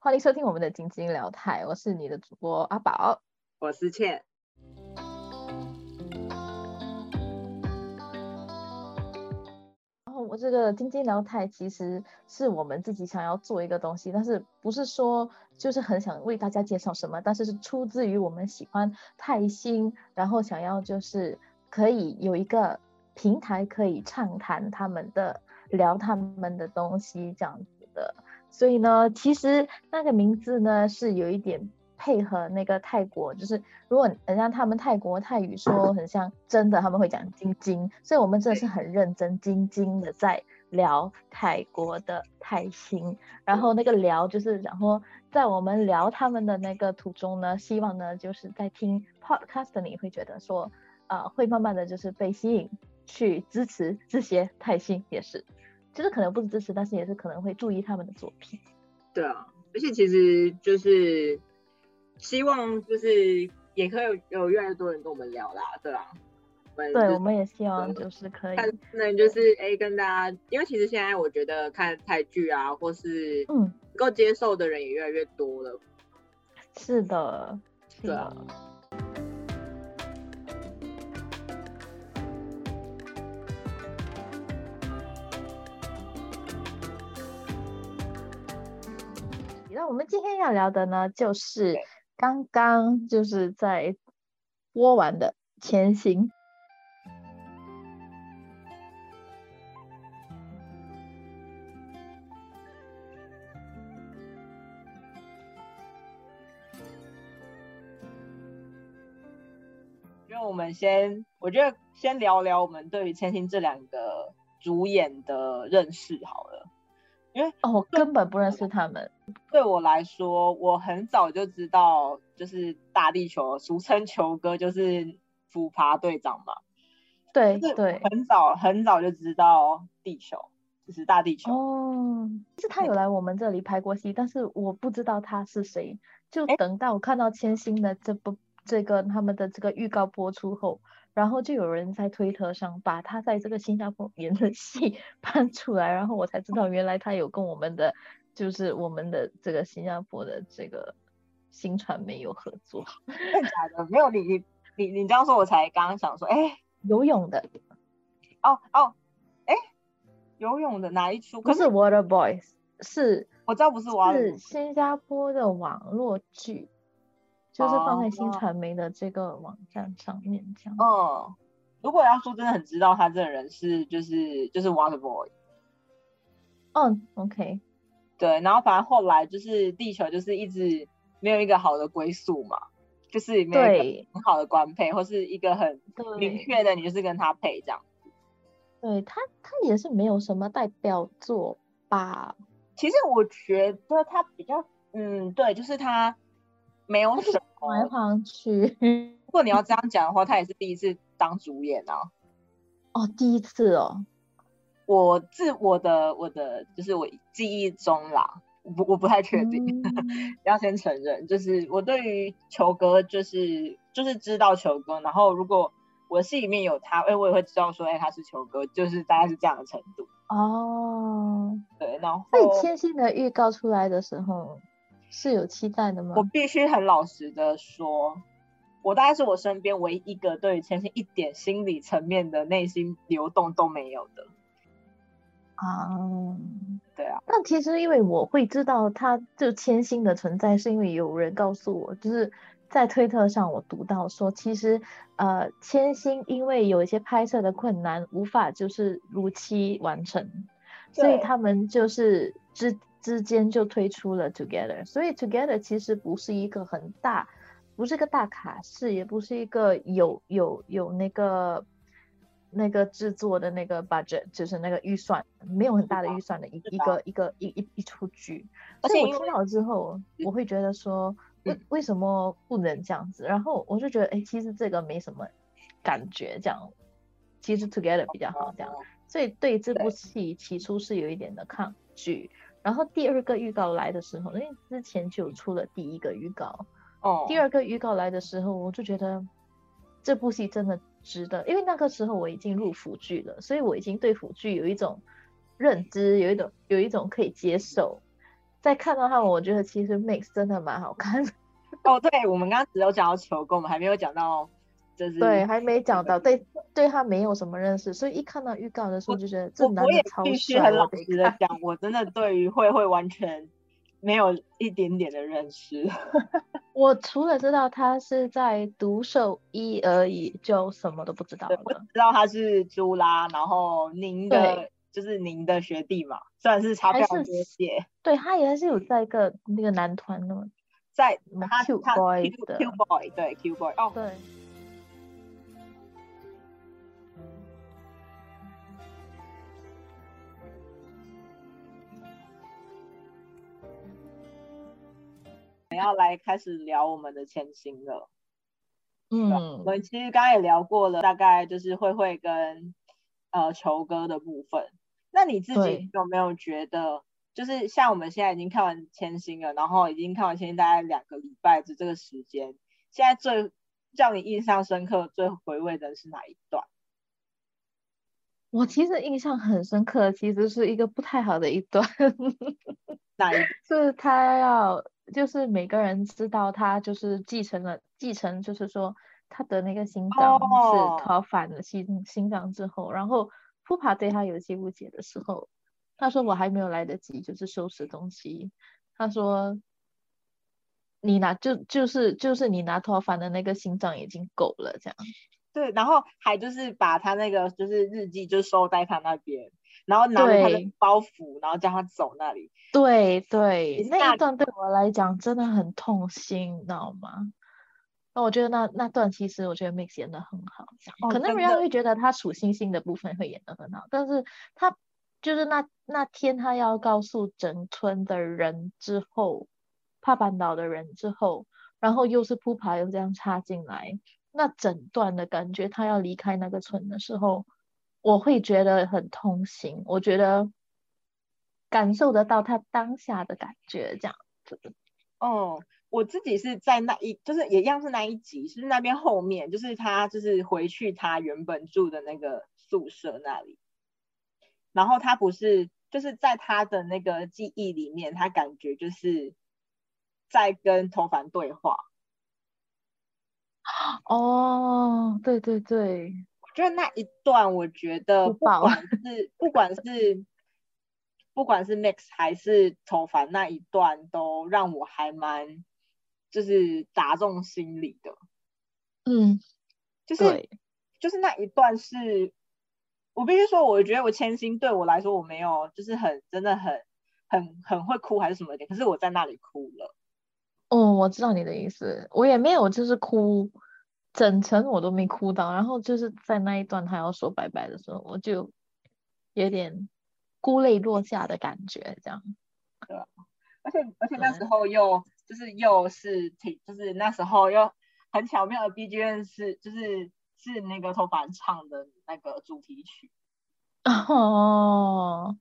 欢迎收听我们的晶晶聊台，我是你的主播阿宝，我是倩。然后我这个晶晶聊台其实是我们自己想要做一个东西，但是不是说就是很想为大家介绍什么，但是是出自于我们喜欢泰星，然后想要就是可以有一个平台可以畅谈他们的。聊他们的东西这样所以呢，其实那个名字呢是有一点配合那个泰国，就是如果人家他们泰国泰语说很像真的，他们会讲晶晶，所以我们真的是很认真晶晶的在聊泰国的泰星，然后那个聊就是然后在我们聊他们的那个途中呢，希望呢就是在听 podcast 的你会觉得说，呃，会慢慢的就是被吸引。去支持这些泰星也是，其实可能不是支持，但是也是可能会注意他们的作品。对啊，而且其实就是希望就是也可以有越来越多人跟我们聊啦，对啊。对，我们也希望就是可以，那就是哎跟大家，因为其实现在我觉得看泰剧啊，或是嗯，能够接受的人也越来越多了。是的，是的。那我们今天要聊的呢，就是刚刚就是在播完的《前行》。我们先，我觉得先聊聊我们对于《千星》这两个主演的认识好了。因为哦，我根本不认识他们。对我来说，我很早就知道，就是大地球，俗称球哥，就是俯爬队长嘛。对对，很早很早就知道地球，就是大地球。哦，是他有来我们这里拍过戏，但是我不知道他是谁。就等到我看到千星的这部这个他们的这个预告播出后。然后就有人在推特上把他在这个新加坡演的 戏搬出来，然后我才知道原来他有跟我们的就是我们的这个新加坡的这个新传媒有合作。真的假的？没有你你你你这样说，我才刚刚想说，哎，游泳的。哦哦，哎，游泳的哪一出？不是 Water Boys，是我知道不是 Water，是新加坡的网络剧。就是放在新传媒的这个网站上面这样。嗯，如果要说真的很知道他这个人是就是就是 Water Boy。嗯，OK。对，然后反正后来就是地球就是一直没有一个好的归宿嘛，就是没有一个很好的官配，或是一个很明确的你就是跟他配这样子。对他，他也是没有什么代表作吧？其实我觉得他比较，嗯，对，就是他。没有什么来旁去。如果你要这样讲的话，他也是第一次当主演啊。哦，第一次哦。我自我的我的就是我记忆中啦，不我不太确定，要先承认，就是我对于球哥就是就是知道球哥，然后如果我戏里面有他，哎，我也会知道说，哎，他是球哥，就是大概是这样的程度。哦。对，然后。最千心的预告出来的时候。是有期待的吗？我必须很老实的说，我大概是我身边唯一一个对于千星一点心理层面的内心流动都没有的。啊，对啊。那其实因为我会知道他就千星的存在，是因为有人告诉我，就是在推特上我读到说，其实呃千星因为有一些拍摄的困难，无法就是如期完成，所以他们就是之。之间就推出了 Together，所以 Together 其实不是一个很大，不是个大卡式，也不是一个有有有那个那个制作的那个 budget，就是那个预算没有很大的预算的一一个一个一一一出剧。而且我听到之后，我会觉得说，为为什么不能这样子？然后我就觉得，哎，其实这个没什么感觉，这样其实 Together 比较好，这样。所以对这部戏起初是有一点的抗拒。然后第二个预告来的时候，因为之前就出了第一个预告，哦，第二个预告来的时候，我就觉得这部戏真的值得，因为那个时候我已经入腐剧了，所以我已经对腐剧有一种认知，有一种有一种可以接受再看到他，我觉得其实 Mix 真的蛮好看。哦，对，我们刚刚只有讲到球跟，我们还没有讲到，就是对，还没讲到，对，对他没有什么认识，所以一看到预告的时候就觉得这男的超帅。很老实的讲，我真的对于慧慧完全没有一点点的认识。我除了知道他是在独兽一而已，就什么都不知道了。我知道他是朱拉，然后您的就是您的学弟嘛，虽然是差不多届。对他也是有在一个那个男团的。在他 Q boy 的 Q boy 对 Q boy 哦对。们要来开始聊我们的千星了。嗯，我们其实刚刚也聊过了，大概就是慧慧跟呃球哥的部分。那你自己有没有觉得？就是像我们现在已经看完千星了，然后已经看完千星大概两个礼拜的这个时间，现在最叫你印象深刻、最回味的是哪一段？我其实印象很深刻，其实是一个不太好的一段。哪一？是他要，就是每个人知道他就是继承了，继承就是说他的那个心脏是逃反了心心脏之后，然后扑爬对他有些误解的时候。他说我还没有来得及，就是收拾东西。他说，你拿就就是就是你拿托凡的那个心脏已经够了，这样。对，然后还就是把他那个就是日记就收在他那边，然后拿着他的包袱，然后叫他走那里。对对，那一段对我来讲真的很痛心，你知道吗？那我觉得那那段其实我觉得 Mix 演的很好，可能人家会觉得他数星星的部分会演的很好，但是他。就是那那天，他要告诉整村的人之后，帕班岛的人之后，然后又是铺排又这样插进来，那整段的感觉，他要离开那个村的时候，我会觉得很痛心。我觉得感受得到他当下的感觉，这样子。哦，我自己是在那一，就是也一样是那一集，是那边后面，就是他就是回去他原本住的那个宿舍那里。然后他不是，就是在他的那个记忆里面，他感觉就是在跟头凡对话。哦，对对对，我觉得那一段，我觉得不管是不管是不管是 Max 还是头发那一段，都让我还蛮就是打中心里的。嗯，就是就是那一段是。我必须说，我觉得我千星对我来说，我没有就是很真的很很很会哭还是什么点，可是我在那里哭了。哦，我知道你的意思，我也没有就是哭，整程我都没哭到，然后就是在那一段他要说拜拜的时候，我就有点孤泪落下的感觉，这样。对啊，而且而且那时候又就是又是挺就是那时候又很巧妙的 BGM 是就是。是那个头发唱的那个主题曲 哦，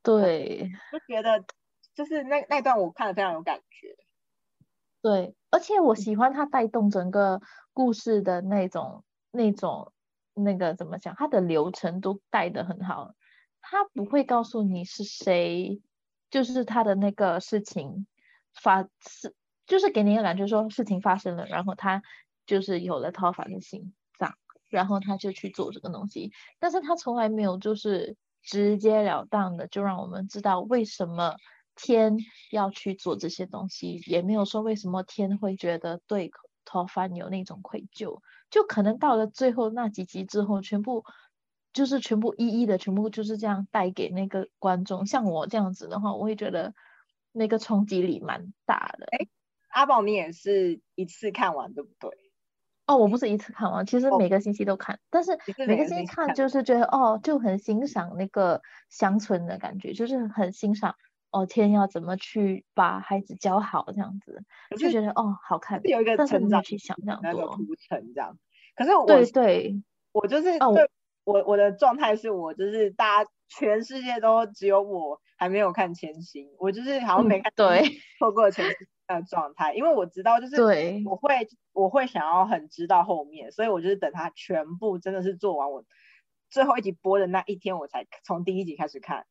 对，就觉得就是那那段我看的非常有感觉，对，而且我喜欢他带动整个故事的那种那种那个怎么讲，他的流程都带的很好，他不会告诉你是谁，就是他的那个事情发是就是给你一个感觉说事情发生了，然后他。就是有了套房的心脏，然后他就去做这个东西，但是他从来没有就是直截了当的就让我们知道为什么天要去做这些东西，也没有说为什么天会觉得对套房有那种愧疚，就可能到了最后那几集之后，全部就是全部一一的全部就是这样带给那个观众，像我这样子的话，我会觉得那个冲击力蛮大的。哎，阿宝你也是一次看完对不对？哦，我不是一次看完，其实每个星期都看，但是每个星期看就是觉得哦，就很欣赏那个乡村的感觉，就是很欣赏哦，天要怎么去把孩子教好这样子，就觉得哦好看，有一个成长去想这样那个铺陈这样。可是我对对，我就是对我我的状态是我就是大家全世界都只有我还没有看千星，我就是好像没看对错过千星。的状态，因为我知道，就是我会我会想要很知道后面，所以我就是等他全部真的是做完，我最后一集播的那一天，我才从第一集开始看。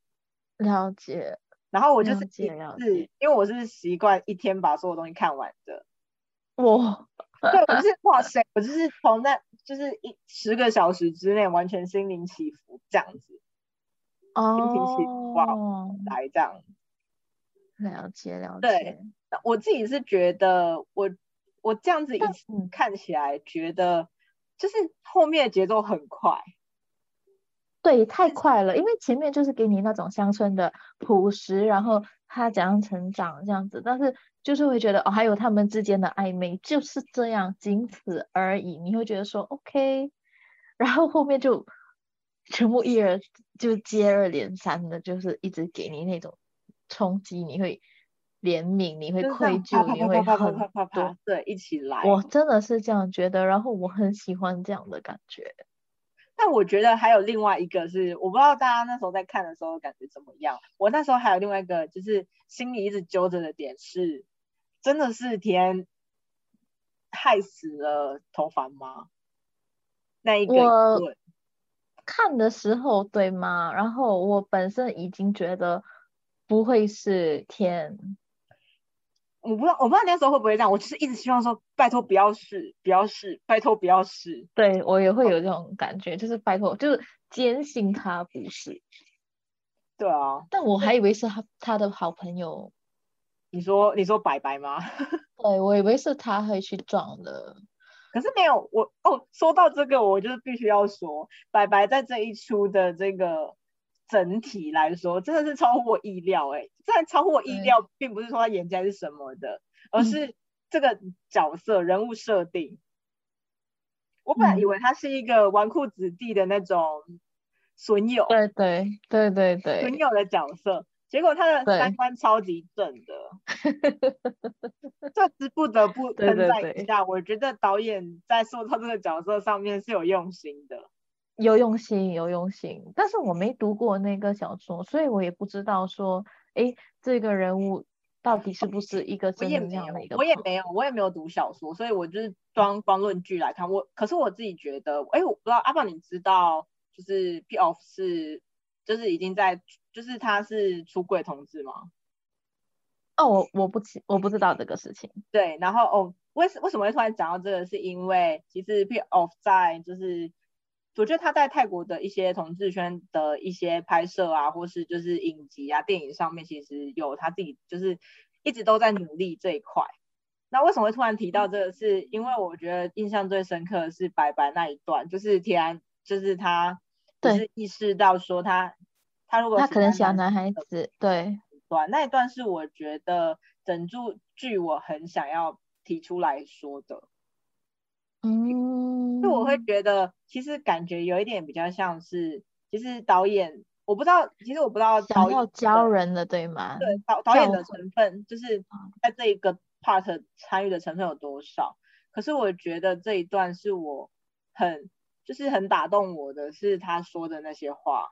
了解，然后我就是了解了是解。因为我是习惯一天把所有东西看完的，我对我就是哇塞，我就是从那就是一十个小时之内完全心灵起伏这样子哦。心情起伏哇哦，来这样。了解了解，对我自己是觉得我我这样子一次嗯看起来觉得就是后面的节奏很快，对，太快了，因为前面就是给你那种乡村的朴实，然后他怎样成长这样子，但是就是会觉得哦，还有他们之间的暧昧就是这样，仅此而已，你会觉得说 OK，然后后面就全部一而就接二连三的，就是一直给你那种冲击，你会怜悯，你会愧疚，你会很多，对，一起来。我真的是这样觉得，然后我很喜欢这样的感觉。但我觉得还有另外一个是，我不知道大家那时候在看的时候感觉怎么样。我那时候还有另外一个，就是心里一直揪着的点是，真的是田害死了头发吗？那一个我看的时候，对吗？然后我本身已经觉得不会是天，我不知道，我不知道那时候会不会这样。我就是一直希望说，拜托不要试，不要试，拜托不要试。对我也会有这种感觉，就是拜托，就是坚信他不是，对啊，但我还以为是他他的好朋友，你说你说白白吗？对我以为是他会去撞的，可是没有我哦。说到这个，我就是必须要说，白白在这一出的这个整体来说，真的是超乎我意料哎、欸！这超乎我意料，并不是说他演技还是什么的，而嗯是这个角色人物设定。我本来嗯以为他是一个纨绔子弟的那种损友，对对对对对损友的角色，结果他的三观超级正的，这是不得不对称赞一下。我觉得导演在塑造这个角色上面是有用心的。有用心，有用心，但是我没读过那个小说，所以我也不知道说，哎，这个人物到底是不是一个我真的也没有这样的一个，朋我也没有，我也没有读小说，所以我就是光光论据来看。我可是我自己觉得，哎，我不知道阿爸，你知道就是 P off 是就是已经在就是他是出柜同志吗？哦，我我不知我不知道这个事情。对，然后哦，为什为什么会突然讲到这个？是因为其实 P off 在就是，我觉得他在泰国的一些同志圈的一些拍摄啊，或是就是影集啊、电影上面，其实有他自己就是一直都在努力这一块。那为什么会突然提到这个？是因为我觉得印象最深刻的是白白那一段，就是田安，就是他就对是意识到说他他如果他可能小男男孩子，对，段，那一段是我觉得整部剧我很想要提出来说的，嗯，就我会觉得其实感觉有一点比较像是，其实导演我不知道，其实我不知道导想要演教人的，对吗？对导导演的成分，就是在这一个 part 参与的成分有多少？可是我觉得这一段是我很就是很打动我的，是他说的那些话。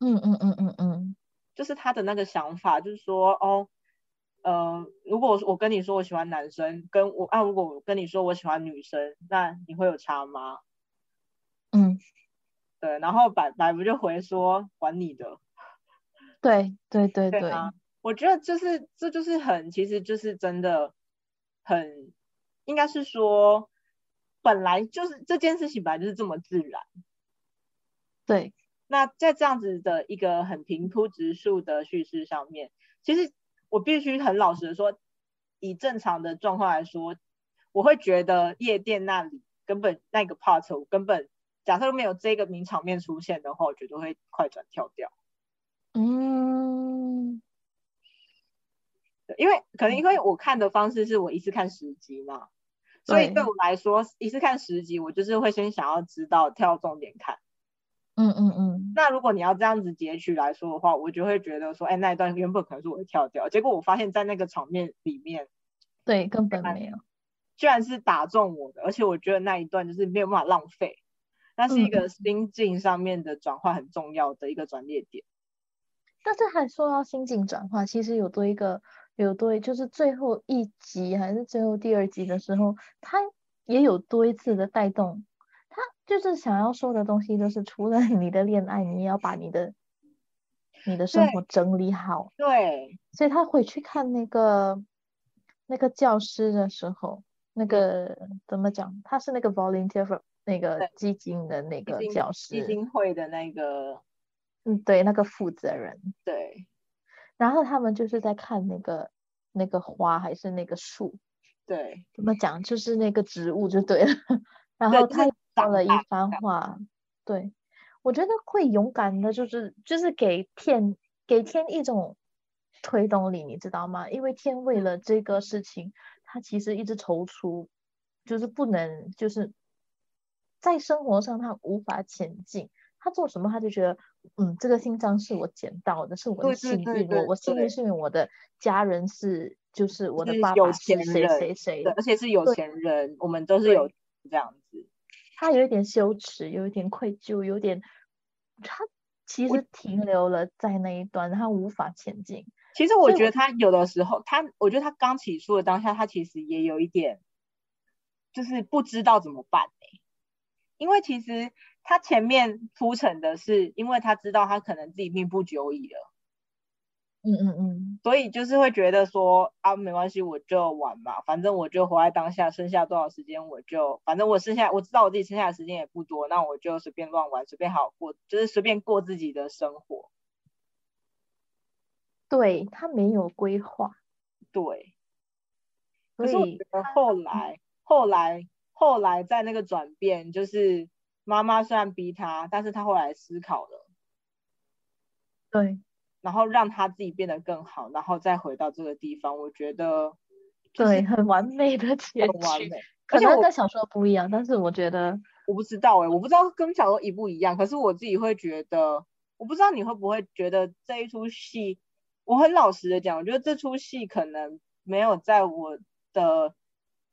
嗯嗯嗯嗯嗯，就是他的那个想法，就是说，哦，呃，如果我跟你说我喜欢男生，跟我啊，如果我跟你说我喜欢女生，那你会有差吗？嗯，对，然后白白不就回说管你的，对对对对，对啊，我觉得就是这就是很，其实就是真的很，应该是说本来就是这件事情本来就是这么自然。对，那在这样子的一个很平铺直述的叙事上面，其实我必须很老实的说，以正常的状况来说，我会觉得夜店那里根本那个 part 我根本假设没有这个名场面出现的话，我绝对会快转跳掉。嗯，对因为可能因为我看的方式是我一次看十集嘛，所以对对我来说一次看十集，我就是会先想要知道跳重点看。嗯嗯嗯，那如果你要这样子截取来说的话，我就会觉得说，哎，那一段原本可能是我会跳掉，结果我发现在那个场面里面，对，根本没有，居然是打中我的，而且我觉得那一段就是没有办法浪费，那是一嗯个心境上面的转换很重要的一个转捩点。但是还说到心境转化，其实有多一个，有多就是最后一集还是最后第二集的时候，他也有多一次的带动，他就是想要说的东西，就是除了你的恋爱，你也要把你的你的生活整理好。对，所以他回去看那个那个教师的时候，那个怎么讲？他是那个 volunteer for 那个基金的那个教师，基金会的那个，嗯，对，那个负责人。对。然后他们就是在看那个那个花还是那个树？对，怎么讲？就是那个植物就对了。然后他说了一番话，对。我觉得会勇敢的，就是就是给天给天一种推动力，你知道吗？因为天为了这个事情，他其实一直踌躇，就是不能就是在生活上他无法前进。他做什么他就觉得，嗯，这个勋章是我捡到的，是我的幸运，我我幸运是因为我的家人是就是我的爸爸是谁谁谁，而且是有钱人，我们都是有这样子。他有一点羞耻，有一点愧疚，有点他其实停留了在那一段，他无法前进。其实我觉得他有的时候，他我觉得他刚起诉的当下，他其实也有一点，就是不知道怎么办因为其实他前面铺陈的是，因为他知道他可能自己命不久矣了。嗯嗯嗯，所以就是会觉得说啊，没关系，我就玩嘛，反正我就活在当下，剩下多少时间我就，反正我剩下我知道我自己剩下的时间也不多，那我就随便乱玩，随便好过，就是随便过自己的生活。对他没有规划，对。可是我觉得后来，后来，后来在那个转变，就是妈妈虽然逼他，但是他后来思考了。对。然后让他自己变得更好，然后再回到这个地方，我觉得对很完美的结局。完美，可能跟小说不一样，但是我觉得我不知道哎，我不知道跟小说一不一样。可是我自己会觉得，我不知道你会不会觉得这一出戏，我很老实的讲，我觉得这出戏可能没有在我的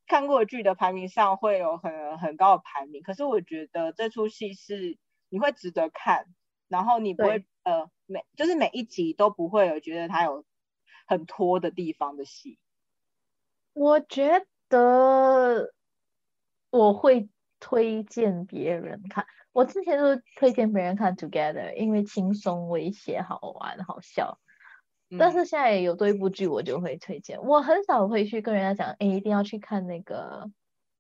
看过剧的排名上会有很很高的排名。可是我觉得这出戏是你会值得看，然后你不会呃。每就是每一集都不会有觉得它有很拖的地方的戏。我觉得我会推荐别人看，我之前都推荐别人看 Together，因为轻松、诙谐、好玩、好笑。但是现在有多一部剧，我就会推荐。我很少会去跟人家讲，哎，一定要去看那个《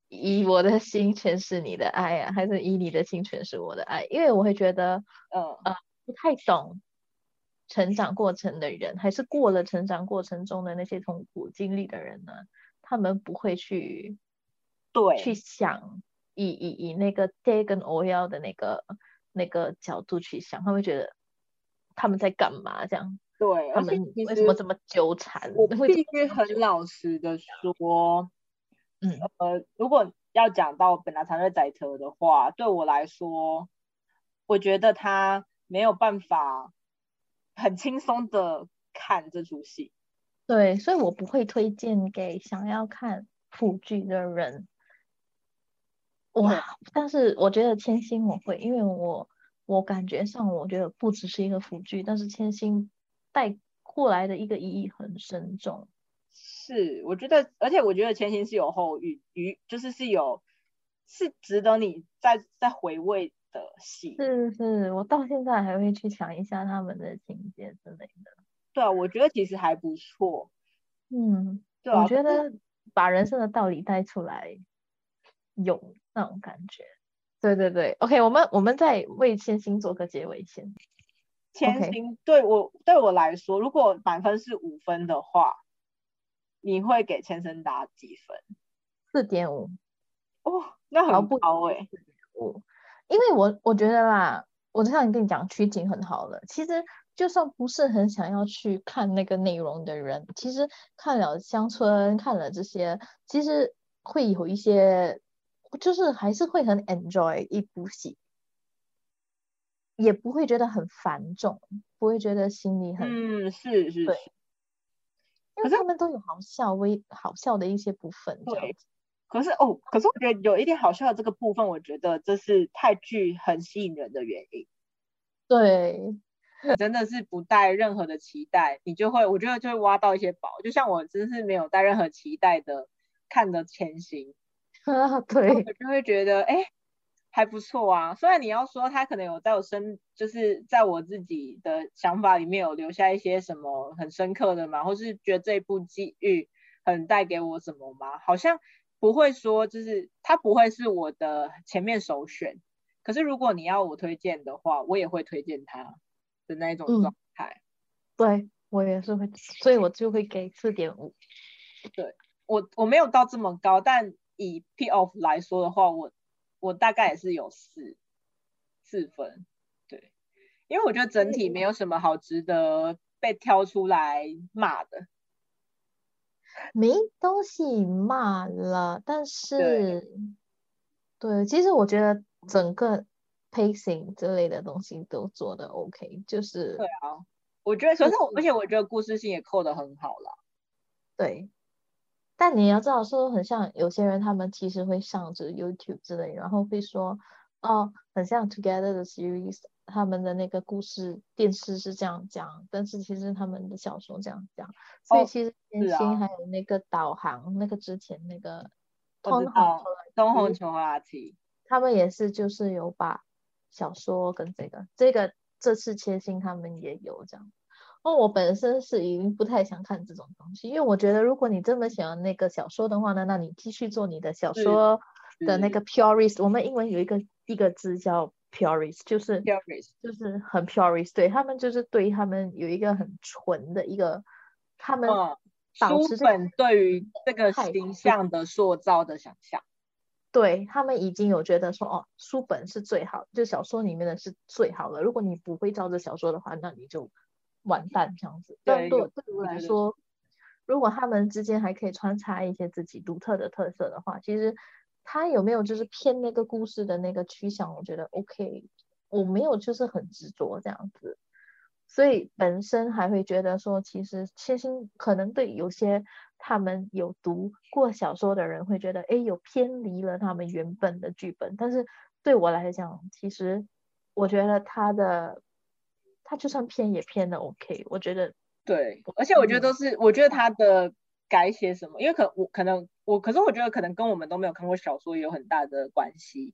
以我的心诠释你的爱》啊，还是《以你的心诠释我的爱》？因为我会觉得，嗯呃，不太懂。成长过程的人，还是过了成长过程中的那些痛苦经历的人呢？他们不会去对去想以以以那个 day 跟 oil 的那个那个角度去想，他会觉得他们在干嘛这样？对，他们为什么这么纠缠？我必须很老实的说，嗯呃，如果要讲到本来才会载车的话，对我来说，我觉得他没有办法。很轻松的看这出戏，对，所以我不会推荐给想要看腐剧的人。哇，但是我觉得千星我会，因为我我感觉上我觉得不只是一个腐剧，但是千星带过来的一个意义很深重。是，我觉得，而且我觉得前行是有后遇余，就是是有是值得你再再回味。的戏是是，我到现在还会去想一下他们的情节之类的。对啊，我觉得其实还不错。嗯，对啊，我觉得把人生的道理带出来，有那种感觉。对对对，OK，我们我们再为千星做个结尾先。千星对我对我来说，如果满分是五分的话，你会给千生打几分？四点五。哦，那很高哎。五。因为我我觉得啦，我就像你跟你讲，取景很好了。其实就算不是很想要去看那个内容的人，其实看了乡村，看了这些，其实会有一些，就是还是会很 enjoy 一部戏，也不会觉得很繁重，不会觉得心里很嗯是是对，因为他们都有好笑微好笑的一些部分这样子。可是哦，可是我觉得有一点好笑的这个部分，我觉得这是泰剧很吸引人的原因。对，真的是不带任何的期待，你就会，我觉得就会挖到一些宝。就像我真是没有带任何期待的看的《前行》，啊，对，我就会觉得，哎，还不错啊。虽然你要说他可能有在我身，就是在我自己的想法里面有留下一些什么很深刻的嘛，或是觉得这部机遇很带给我什么吗？好像不会说，就是他不会是我的前面首选。可是如果你要我推荐的话，我也会推荐他的那一种状态。对我也是会，所以我就会给四点五。对我我没有到这么高，但以 P off 来说的话，我我大概也是有四四分。对，因为我觉得整体没有什么好值得被挑出来骂的，没东西骂了。但是，对，其实我觉得整个 pacing 之类的东西都做的 OK，就是对啊，我觉得，可是而且我觉得故事性也扣的很好了，对。但你要知道，说很像有些人，他们其实会上着 YouTube 之类，然后会说，哦，很像 Together 的 series，他们的那个故事电视是这样讲，但是其实他们的小说这样讲。所以其实天星还有那个导航，那个之前那个东红东红琼拉提，他们也是就是有把小说跟这个这个这次千心他们也有这样。哦，我本身是已经不太想看这种东西，因为我觉得如果你这么喜欢那个小说的话呢，那你继续做你的小说的那个 purist。我们英文有一个一个字叫 purist，就是 purist，就是很 purist。对他们就是对他们有一个很纯的一个，他们书本对于这个形象的塑造的想象，对他们已经有觉得说，哦，书本是最好，就小说里面的是最好的。如果你不会照着小说的话，那你就。完蛋这样子，但对对我来说，如果他们之间还可以穿插一些自己独特的特色的话，其实他有没有就是偏那个故事的那个趋向，我觉得 OK，我没有就是很执着这样子，所以本身还会觉得说，其实千星可能对有些他们有读过小说的人会觉得，哎，有偏离了他们原本的剧本，但是对我来讲，其实我觉得他的。他就算偏也偏的 OK，我觉得对，而且我觉得都是，我觉得他的改写什么，因为可我可能我，可是我觉得可能跟我们都没有看过小说也有很大的关系。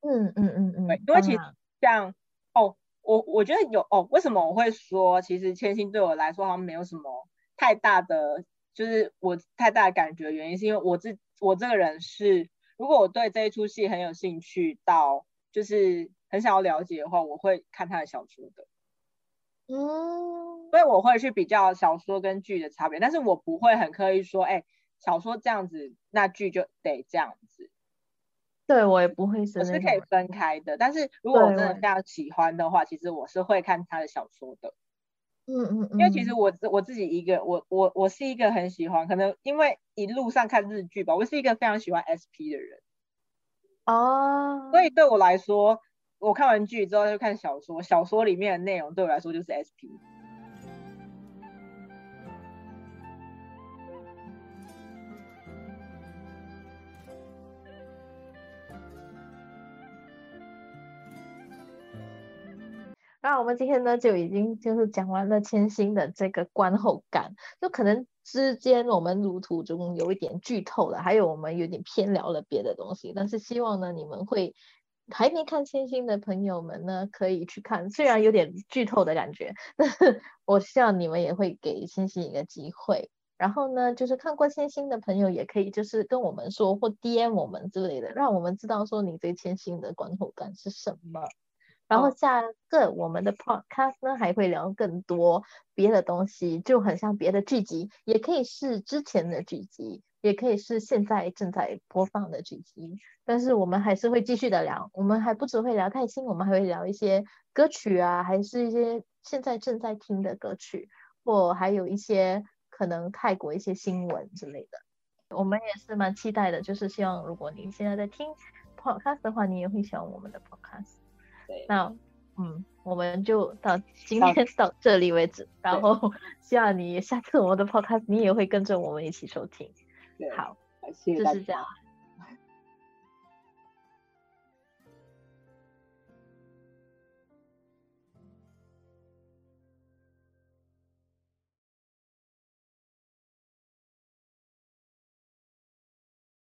嗯嗯嗯嗯，对，因为其实像哦，我我觉得有哦，为什么我会说其实千星对我来说好像没有什么太大的，就是我太大的感觉，原因是因为我这我这个人是，如果我对这一出戏很有兴趣到就是很想要了解的话，我会看他的小说的。嗯，所以我会去比较小说跟剧的差别，但是我不会很刻意说，哎，小说这样子，那剧就得这样子。对我也不会是，我是可以分开的。但是如果我真的非常喜欢的话，其实我是会看他的小说的。嗯嗯嗯。因为其实我我自己一个，我我我是一个很喜欢，可能因为一路上看日剧吧，我是一个非常喜欢 SP 的人。哦。所以对我来说。我看完剧之后就看小说，小说里面的内容对我来说就是 SP。那我们今天呢就已经就是讲完了千星的这个观后感，就可能之间我们路途中有一点剧透了，还有我们有点偏聊了别的东西，但是希望呢你们会。还没看《星星》的朋友们呢，可以去看，虽然有点剧透的感觉，但 是我希望你们也会给《星星》一个机会。然后呢，就是看过《星星》的朋友也可以，就是跟我们说或 DM 我们之类的，让我们知道说你对《千星》的观后感是什么。然后下个我们的 Podcast 呢，还会聊更多别的东西，就很像别的剧集，也可以是之前的剧集。也可以是现在正在播放的剧集，但是我们还是会继续的聊。我们还不只会聊泰星，我们还会聊一些歌曲啊，还是一些现在正在听的歌曲，或还有一些可能泰国一些新闻之类的。我们也是蛮期待的，就是希望如果你现在在听 podcast 的话，你也会喜欢我们的 podcast。对，那嗯，我们就到 今天到这里为止，然后 希望你下次我们的 podcast 你也会跟着我们一起收听。好，就是这样。